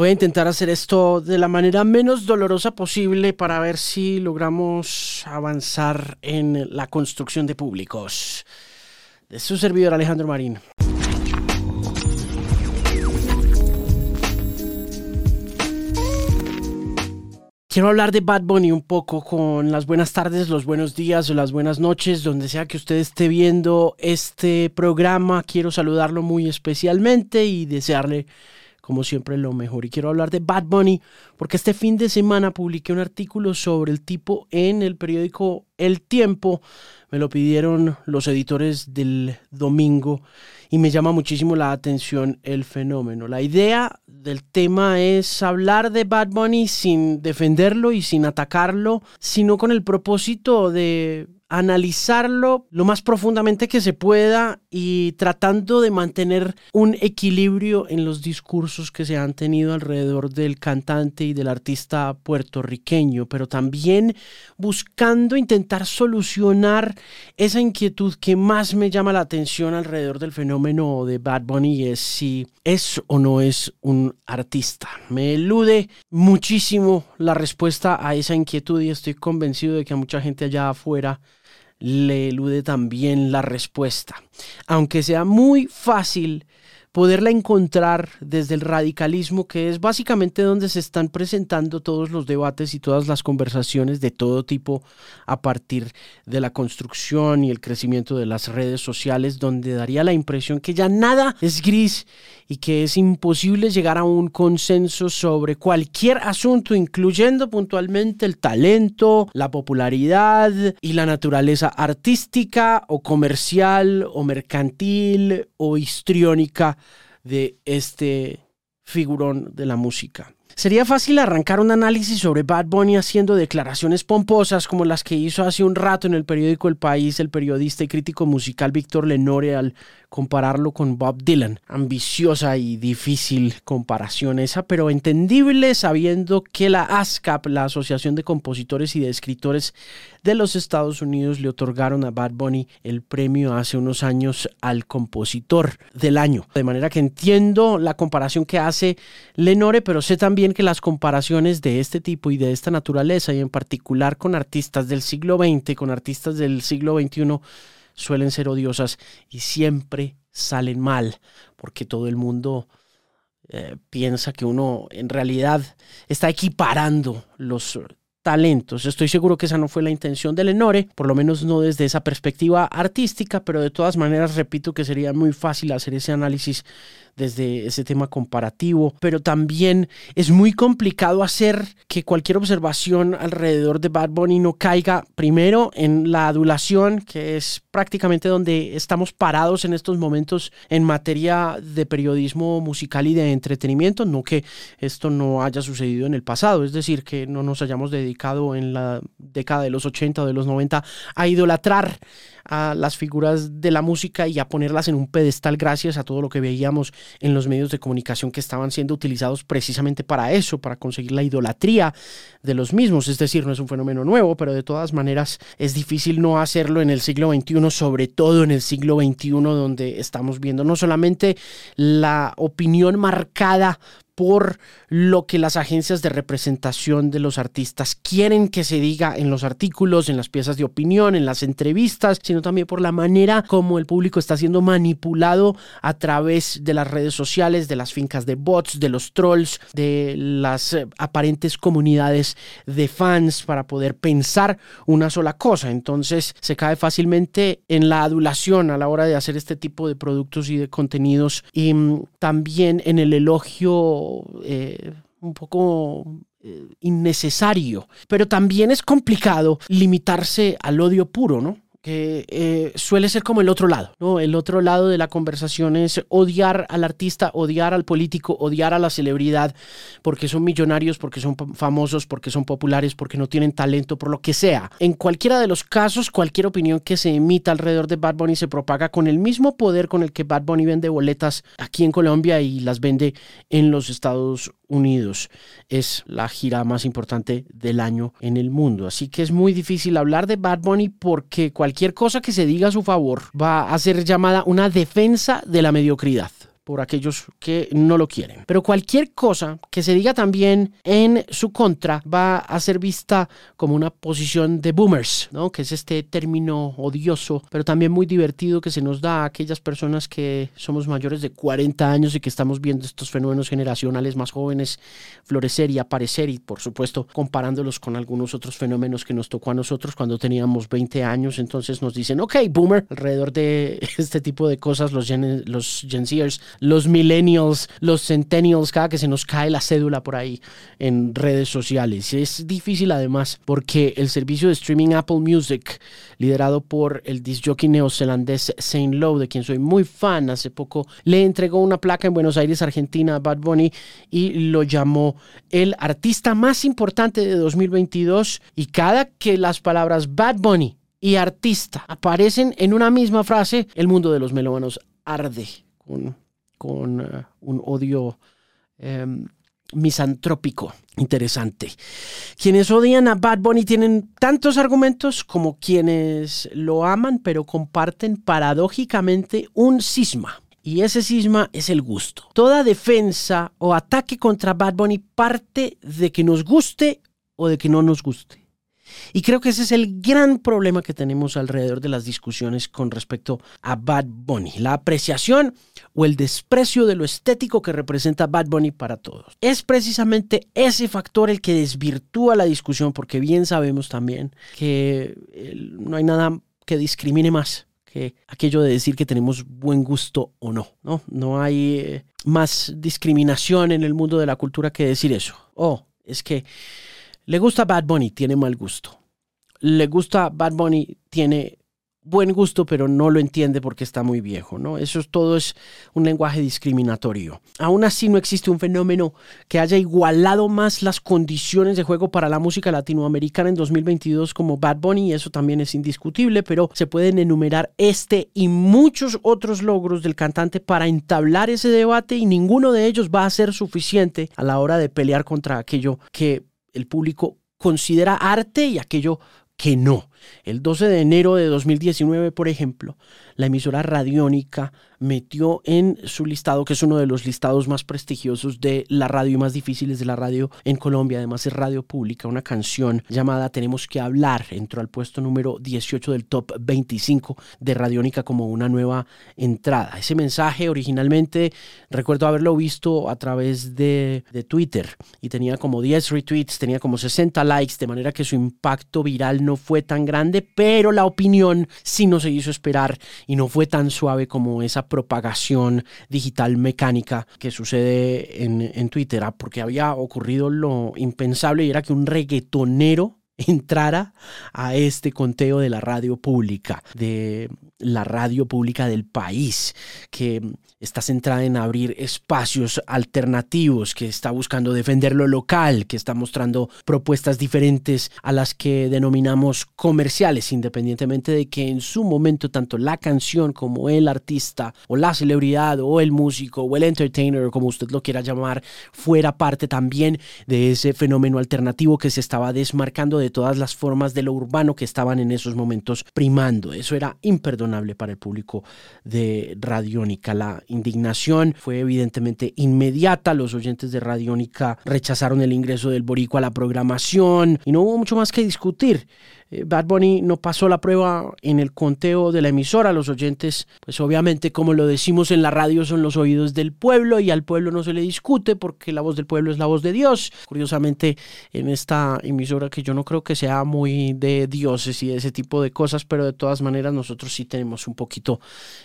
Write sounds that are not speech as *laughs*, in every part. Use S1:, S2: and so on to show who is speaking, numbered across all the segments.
S1: Voy a intentar hacer esto de la manera menos dolorosa posible para ver si logramos avanzar en la construcción de públicos. De su servidor Alejandro Marín. Quiero hablar de Bad Bunny un poco con las buenas tardes, los buenos días o las buenas noches, donde sea que usted esté viendo este programa. Quiero saludarlo muy especialmente y desearle, como siempre, lo mejor. Y quiero hablar de Bad Bunny porque este fin de semana publiqué un artículo sobre el tipo en el periódico El Tiempo. Me lo pidieron los editores del domingo y me llama muchísimo la atención el fenómeno. La idea del tema es hablar de Bad Bunny sin defenderlo y sin atacarlo, sino con el propósito de analizarlo lo más profundamente que se pueda y tratando de mantener un equilibrio en los discursos que se han tenido alrededor del cantante y del artista puertorriqueño, pero también buscando intentar solucionar esa inquietud que más me llama la atención alrededor del fenómeno de Bad Bunny es si es o no es un artista. Me elude muchísimo la respuesta a esa inquietud y estoy convencido de que a mucha gente allá afuera le elude también la respuesta. Aunque sea muy fácil poderla encontrar desde el radicalismo, que es básicamente donde se están presentando todos los debates y todas las conversaciones de todo tipo a partir de la construcción y el crecimiento de las redes sociales, donde daría la impresión que ya nada es gris y que es imposible llegar a un consenso sobre cualquier asunto, incluyendo puntualmente el talento, la popularidad y la naturaleza artística o comercial o mercantil o histriónica de este figurón de la música. Sería fácil arrancar un análisis sobre Bad Bunny haciendo declaraciones pomposas como las que hizo hace un rato en el periódico El País el periodista y crítico musical Víctor Lenore al compararlo con Bob Dylan. Ambiciosa y difícil comparación esa, pero entendible sabiendo que la ASCAP, la Asociación de Compositores y de Escritores de los Estados Unidos, le otorgaron a Bad Bunny el premio hace unos años al compositor del año. De manera que entiendo la comparación que hace Lenore, pero sé también que las comparaciones de este tipo y de esta naturaleza, y en particular con artistas del siglo XX, con artistas del siglo XXI, suelen ser odiosas y siempre salen mal, porque todo el mundo eh, piensa que uno en realidad está equiparando los talentos. Estoy seguro que esa no fue la intención de Lenore, por lo menos no desde esa perspectiva artística, pero de todas maneras repito que sería muy fácil hacer ese análisis desde ese tema comparativo, pero también es muy complicado hacer que cualquier observación alrededor de Bad Bunny no caiga primero en la adulación, que es prácticamente donde estamos parados en estos momentos en materia de periodismo musical y de entretenimiento, no que esto no haya sucedido en el pasado, es decir, que no nos hayamos dedicado en la década de los 80 o de los 90 a idolatrar a las figuras de la música y a ponerlas en un pedestal gracias a todo lo que veíamos en los medios de comunicación que estaban siendo utilizados precisamente para eso, para conseguir la idolatría de los mismos. Es decir, no es un fenómeno nuevo, pero de todas maneras es difícil no hacerlo en el siglo XXI, sobre todo en el siglo XXI donde estamos viendo no solamente la opinión marcada por lo que las agencias de representación de los artistas quieren que se diga en los artículos, en las piezas de opinión, en las entrevistas, sino también por la manera como el público está siendo manipulado a través de las redes sociales, de las fincas de bots, de los trolls, de las eh, aparentes comunidades de fans para poder pensar una sola cosa. Entonces se cae fácilmente en la adulación a la hora de hacer este tipo de productos y de contenidos y mm, también en el elogio eh, un poco eh, innecesario, pero también es complicado limitarse al odio puro, ¿no? Que eh, suele ser como el otro lado, ¿no? El otro lado de la conversación es odiar al artista, odiar al político, odiar a la celebridad, porque son millonarios, porque son famosos, porque son populares, porque no tienen talento, por lo que sea. En cualquiera de los casos, cualquier opinión que se emita alrededor de Bad Bunny se propaga con el mismo poder con el que Bad Bunny vende boletas aquí en Colombia y las vende en los Estados Unidos. Es la gira más importante del año en el mundo. Así que es muy difícil hablar de Bad Bunny porque cualquier cosa que se diga a su favor va a ser llamada una defensa de la mediocridad por aquellos que no lo quieren. Pero cualquier cosa que se diga también en su contra va a ser vista como una posición de boomers, ¿no? Que es este término odioso, pero también muy divertido que se nos da a aquellas personas que somos mayores de 40 años y que estamos viendo estos fenómenos generacionales más jóvenes florecer y aparecer y por supuesto comparándolos con algunos otros fenómenos que nos tocó a nosotros cuando teníamos 20 años, entonces nos dicen, ok, boomer, alrededor de *laughs* este tipo de cosas, los Gen, los Gen los millennials, los centennials, cada que se nos cae la cédula por ahí en redes sociales. Es difícil además porque el servicio de streaming Apple Music, liderado por el disjockey neozelandés Saint Lowe, de quien soy muy fan, hace poco le entregó una placa en Buenos Aires, Argentina, a Bad Bunny y lo llamó el artista más importante de 2022 y cada que las palabras Bad Bunny y artista aparecen en una misma frase, el mundo de los melómanos arde con, con eh, un odio em, misantrópico interesante. Quienes odian a Bad Bunny tienen tantos argumentos como quienes lo aman, pero comparten paradójicamente un cisma. Y ese cisma es el gusto. Toda defensa o ataque contra Bad Bunny parte de que nos guste o de que no nos guste. Y creo que ese es el gran problema que tenemos alrededor de las discusiones con respecto a Bad Bunny, la apreciación o el desprecio de lo estético que representa Bad Bunny para todos. Es precisamente ese factor el que desvirtúa la discusión porque bien sabemos también que no hay nada que discrimine más que aquello de decir que tenemos buen gusto o no, ¿no? No hay eh, más discriminación en el mundo de la cultura que decir eso. Oh, es que le gusta Bad Bunny, tiene mal gusto. Le gusta Bad Bunny, tiene buen gusto, pero no lo entiende porque está muy viejo, ¿no? Eso todo es un lenguaje discriminatorio. Aún así no existe un fenómeno que haya igualado más las condiciones de juego para la música latinoamericana en 2022 como Bad Bunny, y eso también es indiscutible, pero se pueden enumerar este y muchos otros logros del cantante para entablar ese debate y ninguno de ellos va a ser suficiente a la hora de pelear contra aquello que el público considera arte y aquello que no. El 12 de enero de 2019, por ejemplo, la emisora radiónica metió en su listado, que es uno de los listados más prestigiosos de la radio y más difíciles de la radio en Colombia, además es radio pública, una canción llamada Tenemos que hablar, entró al puesto número 18 del top 25 de Radiónica como una nueva entrada. Ese mensaje originalmente recuerdo haberlo visto a través de, Twitter y tenía como 10 retweets, tenía como 60 likes, de manera que su impacto viral no fue tan grande, pero la opinión sí no se hizo esperar y no fue tan suave como esa propagación digital mecánica que sucede en, en Twitter, ah, porque había ocurrido lo impensable y era que un reggaetonero *laughs* entrara a este conteo de la radio pública, de la radio pública del país, que está centrada en abrir espacios alternativos, que está buscando defender lo local, que está mostrando propuestas diferentes a las que denominamos comerciales, independientemente de que en su momento tanto la canción como el artista o la celebridad o el músico o el entertainer, como usted lo quiera llamar, fuera parte también de ese fenómeno alternativo que se estaba desmarcando de todas las formas de lo urbano que estaban en esos momentos primando. Eso era imperdonable para el público de Radiónica. La indignación fue evidentemente inmediata. Los oyentes de Radiónica rechazaron el ingreso del Boricua a la programación y no hubo mucho más que discutir. Eh, Bad Bunny no pasó la prueba en el conteo de la emisora. Los oyentes, pues obviamente, como lo decimos en la radio, son los oídos del pueblo y al pueblo no se le discute porque la voz del pueblo es la voz de Dios. Curiosamente, en esta emisora que yo no creo que sea muy de dioses y de ese tipo de cosas, pero de todas maneras nosotros sí tenemos un poquito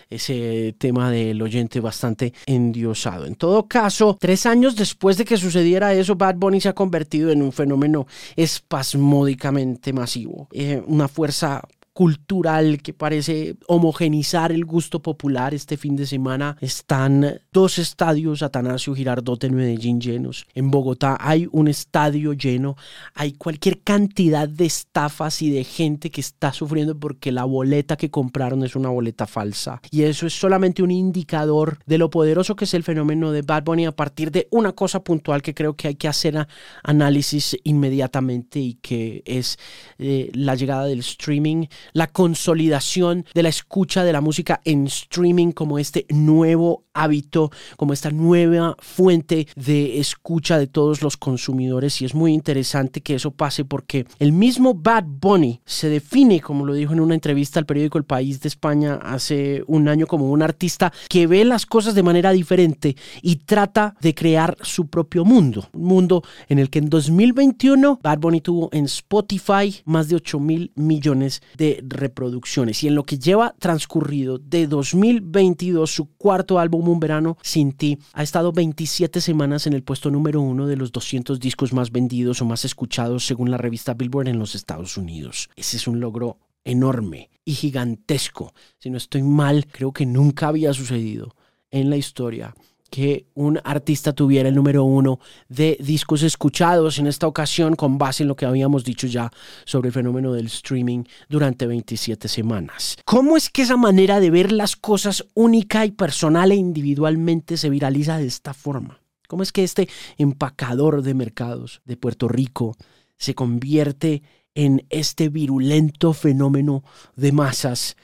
S1: ese tema del oyente bastante endiosado. En todo caso, tres años después de que sucediera eso, Bad Bunny se ha convertido en un fenómeno espasmódicamente masivo. Eh, una fuerza cultural que parece homogenizar el gusto popular. Este fin de semana están dos estadios Atanasio Girardot en Medellín llenos. En Bogotá hay un estadio lleno. Hay cualquier cantidad de estafas y de gente que está sufriendo porque la boleta que compraron es una boleta falsa. Y eso es solamente un indicador de lo poderoso que es el fenómeno de Bad Bunny a partir de una cosa puntual que creo que hay que hacer análisis inmediatamente y que es eh, la llegada del streaming la consolidación de la escucha de la música en streaming como este nuevo hábito, como esta nueva fuente de escucha de todos los consumidores. Y es muy interesante que eso pase porque el mismo Bad Bunny se define, como lo dijo en una entrevista al periódico El País de España hace un año, como un artista que ve las cosas de manera diferente y trata de crear su propio mundo, un mundo en el que en 2021 Bad Bunny tuvo en Spotify más de 8 mil millones de reproducciones y en lo que lleva transcurrido de 2022 su cuarto álbum un verano sin ti ha estado 27 semanas en el puesto número uno de los 200 discos más vendidos o más escuchados según la revista Billboard en los Estados Unidos. Ese es un logro enorme y gigantesco. Si no estoy mal, creo que nunca había sucedido en la historia que un artista tuviera el número uno de discos escuchados en esta ocasión con base en lo que habíamos dicho ya sobre el fenómeno del streaming durante 27 semanas. ¿Cómo es que esa manera de ver las cosas única y personal e individualmente se viraliza de esta forma? ¿Cómo es que este empacador de mercados de Puerto Rico se convierte en este virulento fenómeno de masas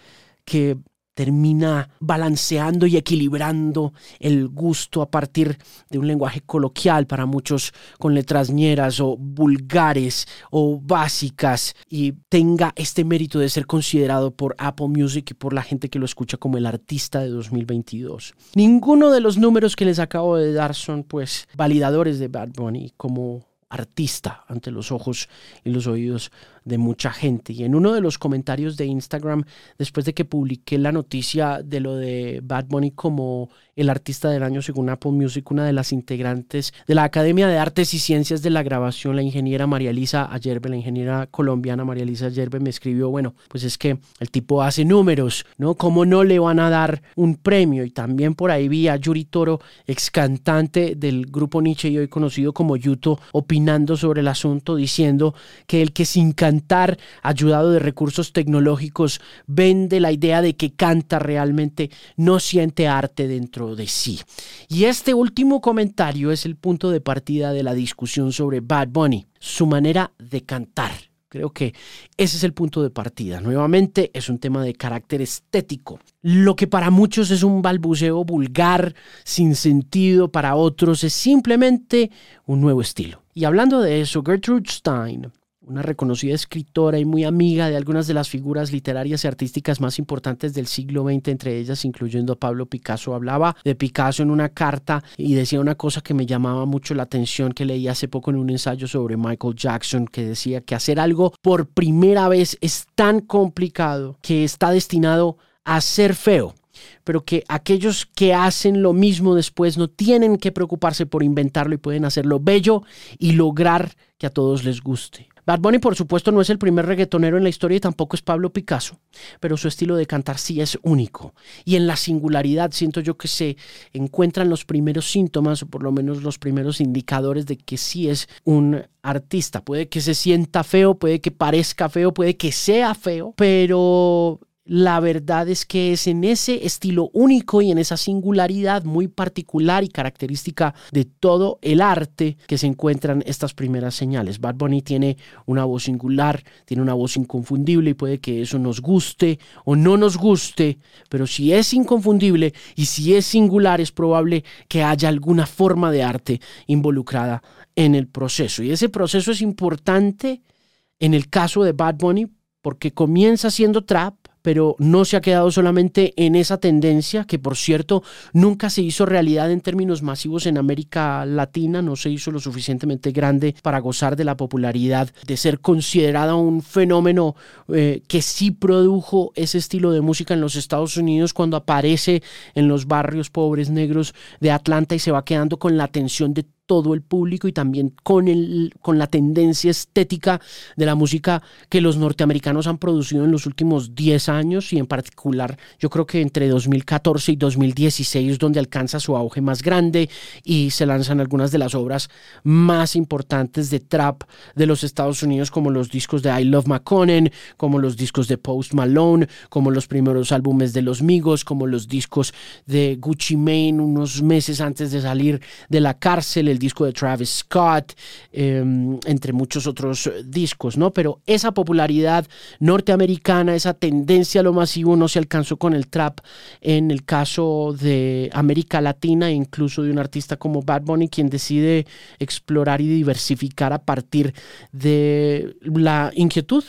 S1: que termina balanceando y equilibrando el gusto a partir de un lenguaje coloquial para muchos con letras ñeras o vulgares o básicas y tenga este mérito de ser considerado por Apple Music y por la gente que lo escucha como el artista de 2022. Ninguno de los números que les acabo de dar son pues validadores de Bad Bunny como artista ante los ojos y los oídos de mucha gente. Y en uno de los comentarios de Instagram, después de que publiqué la noticia de lo de Bad Bunny como el artista del año según Apple Music, una de las integrantes de la Academia de Artes y Ciencias de la Grabación, la ingeniera María Elisa Ayerbe, la ingeniera colombiana María Elisa Ayerbe, me escribió, bueno, pues es que el tipo hace números, ¿no? ¿Cómo no le van a dar un premio? Y también por ahí vi a Yuri Toro, ex cantante del grupo Nietzsche y hoy conocido como Yuto, opinando sobre el asunto, diciendo que el que sin cantar, ayudado de recursos tecnológicos, vende la idea de que canta realmente, no siente arte dentro de sí. Y este último comentario es el punto de partida de la discusión sobre Bad Bunny, su manera de cantar. Creo que ese es el punto de partida. Nuevamente es un tema de carácter estético. Lo que para muchos es un balbuceo vulgar, sin sentido, para otros es simplemente un nuevo estilo. Y hablando de eso, Gertrude Stein una reconocida escritora y muy amiga de algunas de las figuras literarias y artísticas más importantes del siglo XX, entre ellas incluyendo a Pablo Picasso. Hablaba de Picasso en una carta y decía una cosa que me llamaba mucho la atención que leí hace poco en un ensayo sobre Michael Jackson, que decía que hacer algo por primera vez es tan complicado que está destinado a ser feo pero que aquellos que hacen lo mismo después no tienen que preocuparse por inventarlo y pueden hacerlo bello y lograr que a todos les guste. Bad Bunny, por supuesto, no es el primer reggaetonero en la historia y tampoco es Pablo Picasso, pero su estilo de cantar sí es único. Y en la singularidad siento yo que se encuentran los primeros síntomas, o por lo menos los primeros indicadores de que sí es un artista. Puede que se sienta feo, puede que parezca feo, puede que sea feo, pero la verdad es que es en ese estilo único y en esa singularidad muy particular y característica de todo el arte que se encuentran estas primeras señales. Bad Bunny tiene una voz singular, tiene una voz inconfundible y puede que eso nos guste o no nos guste, pero si es inconfundible y si es singular es probable que haya alguna forma de arte involucrada en el proceso. Y ese proceso es importante en el caso de Bad Bunny porque comienza siendo trap, pero no se ha quedado solamente en esa tendencia, que por cierto nunca se hizo realidad en términos masivos en América Latina, no se hizo lo suficientemente grande para gozar de la popularidad, de ser considerada un fenómeno eh, que sí produjo ese estilo de música en los Estados Unidos cuando aparece en los barrios pobres negros de Atlanta y se va quedando con la atención de todo el público y también con, el, con la tendencia estética de la música que los norteamericanos han producido en los últimos 10 años y en particular yo creo que entre 2014 y 2016 donde alcanza su auge más grande y se lanzan algunas de las obras más importantes de trap de los Estados Unidos como los discos de I Love McConnen, como los discos de Post Malone, como los primeros álbumes de Los Migos, como los discos de Gucci Mane unos meses antes de salir de la cárcel, el disco de Travis Scott, em, entre muchos otros discos, ¿no? Pero esa popularidad norteamericana, esa tendencia a lo masivo no se alcanzó con el trap en el caso de América Latina e incluso de un artista como Bad Bunny, quien decide explorar y diversificar a partir de la inquietud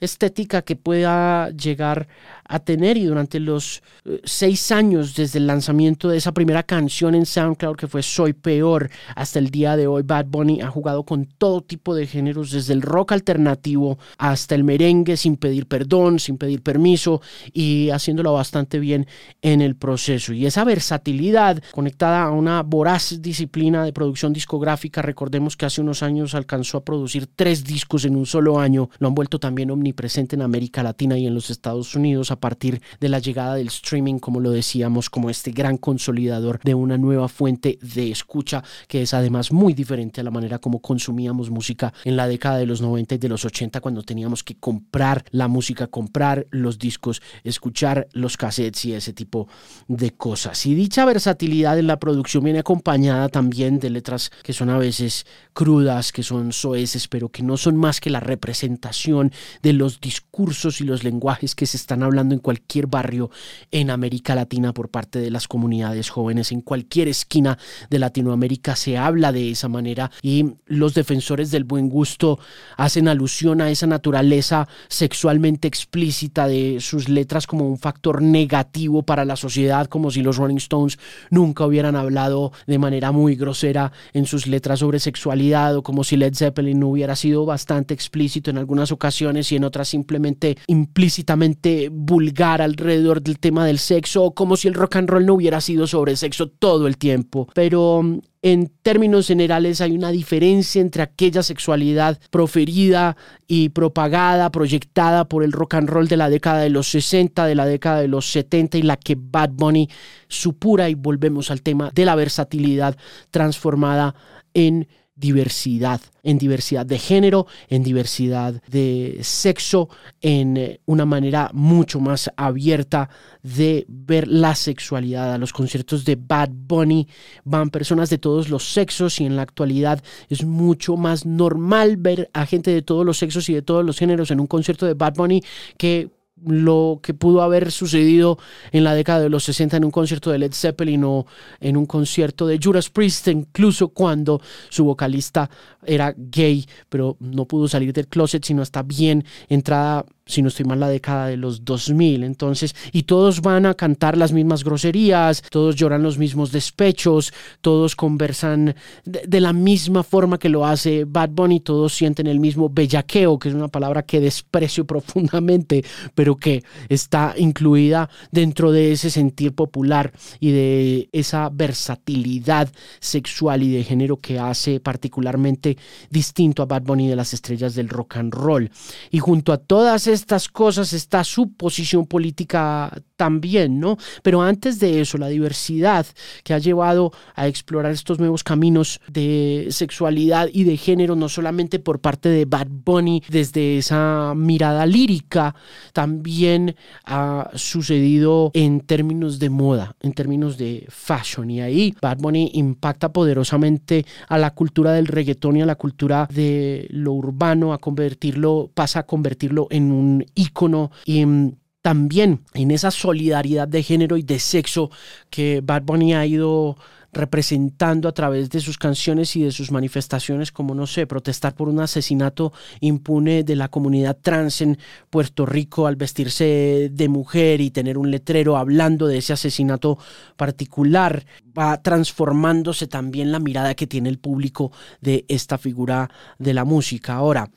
S1: estética que pueda llegar a tener y durante los eh, seis años desde el lanzamiento de esa primera canción en SoundCloud que fue Soy Peor hasta el día de hoy Bad Bunny ha jugado con todo tipo de géneros desde el rock alternativo hasta el merengue sin pedir perdón, sin pedir permiso y haciéndolo bastante bien en el proceso. Y esa versatilidad conectada a una voraz disciplina de producción discográfica recordemos que hace unos años alcanzó a producir tres discos en un solo año lo han vuelto también omnipresente en América Latina y en los Estados Unidos a partir de la llegada del streaming, como lo decíamos, como este gran consolidador de una nueva fuente de escucha que es además muy diferente a la manera como consumíamos música en la década de los 90 y de los 80 cuando teníamos que comprar la música, comprar los discos, escuchar los cassettes y ese tipo de cosas. Y dicha versatilidad en la producción viene acompañada también de letras que son a veces crudas, que son soeces, pero que no son más que la representación de los discursos y los lenguajes que se están hablando en cualquier barrio en América Latina por parte de las comunidades jóvenes. En cualquier esquina de Latinoamérica se habla de esa manera y los defensores del buen gusto hacen alusión a esa naturaleza sexualmente explícita de sus letras como un factor negativo para la sociedad, como si los Rolling Stones nunca hubieran hablado de manera muy grosera en sus letras sobre sexualidad o como si Led Zeppelin no hubiera sido bastante explícito en algunas ocasiones y en otras simplemente implícitamente vulgar alrededor del tema del sexo, como si el rock and roll no hubiera sido sobre sexo todo el tiempo. Pero en términos generales hay una diferencia entre aquella sexualidad proferida y propagada, proyectada por el rock and roll de la década de los 60, de la década de los 70 y la que Bad Bunny supura y volvemos al tema de la versatilidad transformada en diversidad, en diversidad de género, en diversidad de sexo, en eh, una manera mucho más abierta de ver la sexualidad. A los conciertos de Bad Bunny van personas de todos los sexos y en la actualidad es mucho más normal ver a gente de todos los sexos y de todos los géneros en un concierto de Bad Bunny que lo que pudo haber sucedido en la década de los 60 en un concierto de Led Zeppelin o en un concierto de Judas Priest, incluso cuando su vocalista era gay, pero no pudo salir del closet sino hasta bien entrada si no estoy mal, la década de los 2000. Entonces, y todos van a cantar las mismas groserías, todos lloran los mismos despechos, todos conversan de, la misma forma que lo hace Bad Bunny, todos sienten el mismo bellaqueo, que es una palabra que desprecio *laughs* profundamente, pero que está incluida dentro de ese sentir popular y de esa versatilidad sexual y de género que hace particularmente distinto a Bad Bunny de las estrellas del rock and roll. Y junto a todas estas cosas está su posición política también, ¿no? Pero antes de eso, la diversidad que ha llevado a explorar estos nuevos caminos de sexualidad y de género, no solamente por parte de Bad Bunny, desde esa mirada lírica, también ha sucedido en términos de moda, en términos de fashion. Y ahí Bad Bunny impacta poderosamente a la cultura del reggaetón y a la cultura de lo urbano, a convertirlo, pasa a convertirlo en un ícono y mm, también en esa solidaridad de género y de sexo que Bad Bunny ha ido representando a través de sus canciones y de sus manifestaciones, como no sé, protestar por un asesinato impune de la comunidad trans en Puerto Rico al vestirse de mujer y tener un letrero hablando de ese asesinato particular, va transformándose también la mirada que tiene el público de esta figura de la música. Ahora,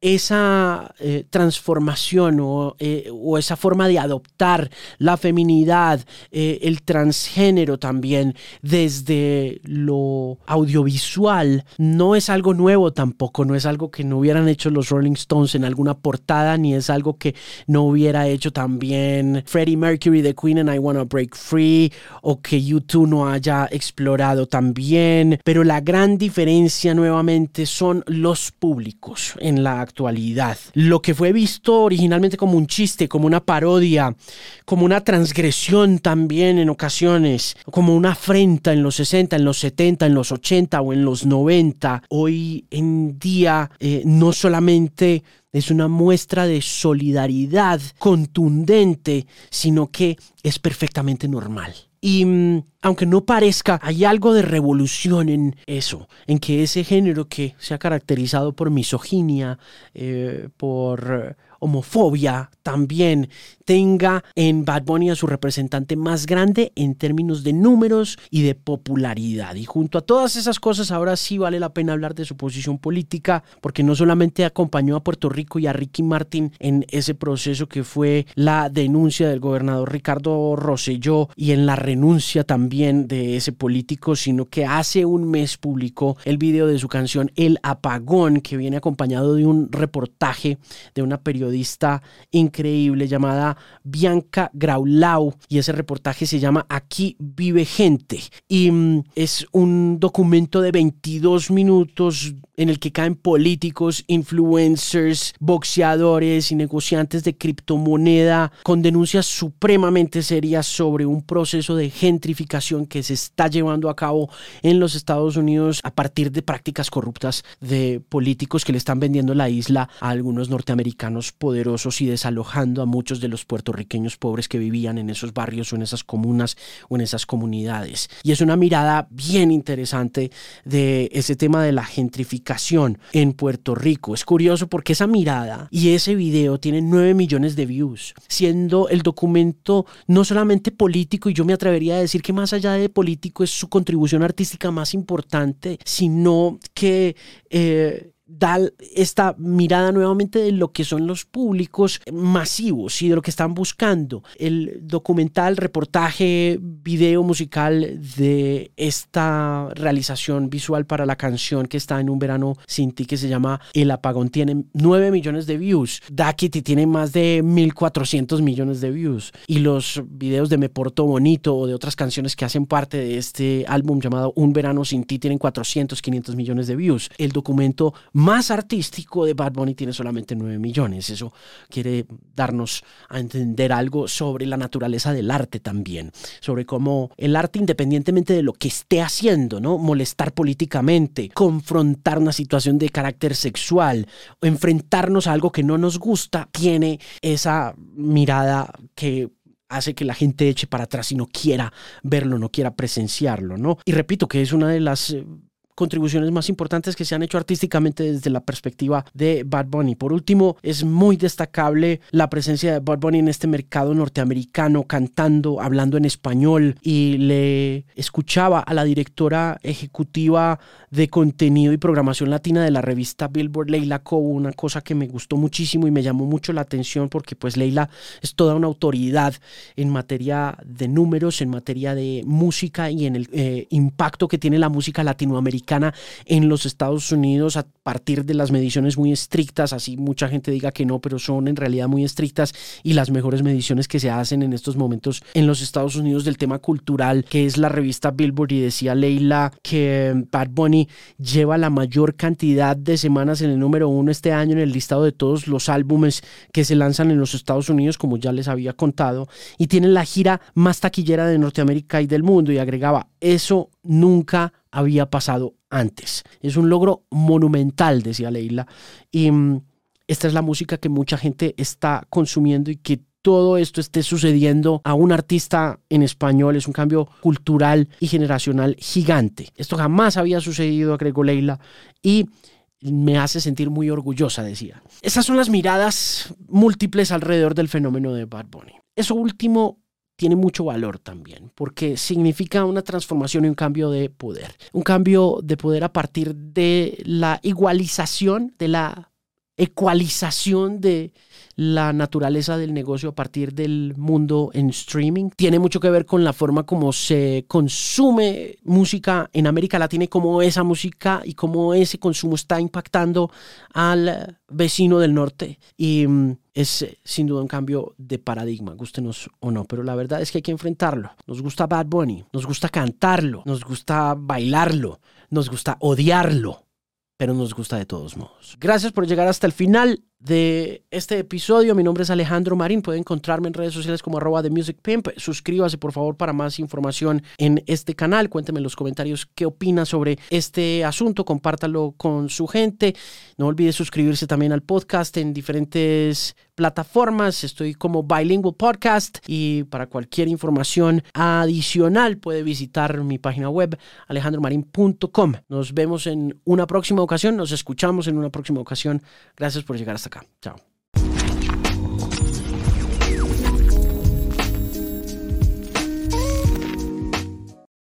S1: esa eh, transformación eh, o, esa forma de adoptar la feminidad, eh, el transgénero también desde lo audiovisual, no es algo nuevo tampoco, no es algo que no hubieran hecho los Rolling Stones en alguna portada, ni es algo que no hubiera hecho también Freddie Mercury de Queen and I Wanna Break Free, o que YouTube no haya explorado también, pero la gran diferencia nuevamente son los públicos en la actualidad. Lo que fue visto originalmente como un chiste, como una parodia, como una transgresión también en ocasiones, como una afrenta en los 60, en los 70, en los 80 o en los 90, hoy en día eh, no solamente es una muestra de solidaridad contundente, sino que es perfectamente normal. Y mm, aunque no parezca, hay algo de revolución en eso, en que ese género que se ha caracterizado por misoginia, eh, por homofobia también tenga en Bad Bunny a su representante más grande en términos de números y de popularidad. Y junto a todas esas cosas, ahora sí vale la pena hablar de su posición política, porque no solamente acompañó a Puerto Rico y a Ricky Martin en ese proceso que fue la denuncia del gobernador Ricardo Rosselló y en la renuncia también de ese político, sino que hace un mes publicó el video de su canción El Apagón, que viene acompañado de un reportaje de una periodista increíble llamada Bianca Graulau y ese reportaje se llama Aquí vive gente. Y mm, es un documento de 22 minutos en el que caen políticos, influencers, boxeadores y negociantes de criptomoneda con denuncias supremamente serias sobre un proceso de gentrificación que se está llevando a cabo en los Estados Unidos a partir de prácticas corruptas de políticos que le están vendiendo la isla a algunos norteamericanos poderosos y desalojando a muchos de los puertorriqueños pobres que vivían en esos barrios o en esas comunas o en esas comunidades. Y es una mirada bien interesante de ese tema de la gentrificación en Puerto Rico. Es curioso porque esa mirada y ese video tienen 9 millones de views, siendo el documento no solamente político, y yo me atrevería a decir que más allá de político es su contribución artística más importante, sino que... Eh, da esta mirada nuevamente de lo que son los públicos masivos y de lo que están buscando. El documental, reportaje, video musical de esta realización visual para la canción que está en un verano sin ti que se llama El Apagón tiene 9 millones de views. Dakity tiene más de 1400 millones de views. Y los videos de Me Porto Bonito o de otras canciones que hacen parte de este álbum llamado Un verano sin ti tienen 400, 500 millones de views. El documento más artístico de Bad Bunny tiene solamente 9 millones. Eso quiere darnos a entender algo sobre la naturaleza del arte también, sobre cómo el arte, independientemente de lo que esté haciendo, ¿no? Molestar políticamente, confrontar una situación de carácter sexual, enfrentarnos a algo que no nos gusta, tiene esa mirada que hace que la gente eche para atrás y no quiera verlo, no quiera presenciarlo, ¿no? Y repito que es una de las eh, contribuciones más importantes que se han hecho artísticamente desde la perspectiva de Bad Bunny. Por último, es muy destacable la presencia de Bad Bunny en este mercado norteamericano, cantando, hablando en español y le escuchaba a la directora ejecutiva de contenido y programación latina de la revista Billboard, Leila Cobo, una cosa que me gustó muchísimo y me llamó mucho la atención porque pues Leila es toda una autoridad en materia de números, en materia de música y en el eh, impacto que tiene la música latinoamericana en los Estados Unidos a partir de las mediciones muy estrictas, así mucha gente diga que no, pero son en realidad muy estrictas y las mejores mediciones que se hacen en estos momentos en los Estados Unidos del tema cultural, que es la revista Billboard y decía Leila que Bad Bunny lleva la mayor cantidad de semanas en el número uno este año en el listado de todos los álbumes que se lanzan en los Estados Unidos, como ya les había contado, y tiene la gira más taquillera de Norteamérica y del mundo y agregaba, eso nunca había pasado antes. Es un logro monumental, decía Leila. Y mm, esta es la música que mucha gente está consumiendo y que todo esto esté sucediendo a un artista en español es un cambio cultural y generacional gigante. Esto jamás había sucedido, agregó Leila, y me hace sentir muy orgullosa, decía. Esas son las miradas múltiples alrededor del fenómeno de Bad Bunny. Eso último tiene mucho valor también, porque significa una transformación y un cambio de poder. Un cambio de poder a partir de la igualización, de la ecualización de la naturaleza del negocio a partir del mundo en streaming. Tiene mucho que ver con la forma como se consume música en América Latina y cómo esa música y cómo ese consumo está impactando al vecino del norte. Y mm, es eh, sin duda un cambio de paradigma, gustenos o no, pero la verdad es que hay que enfrentarlo. Nos gusta Bad Bunny, nos gusta cantarlo, nos gusta bailarlo, nos gusta odiarlo pero nos gusta de todos modos. Gracias por llegar hasta el final de este episodio. Mi nombre es Alejandro Marín. Puede encontrarme en redes sociales como arroba de Music. Suscríbase por favor para más información en este canal. Cuénteme en los comentarios qué opina sobre este asunto. Compártalo con su gente. No olvide suscribirse también al podcast en diferentes plataformas. Estoy como Bilingual Podcast y para cualquier información adicional puede visitar mi página web alejandromarin.com. Nos vemos en una próxima ocasión. Nos escuchamos en una próxima ocasión. Gracias por llegar hasta acá. Chao.